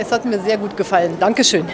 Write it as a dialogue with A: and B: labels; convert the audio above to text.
A: Es hat mir sehr gut gefallen. Dankeschön.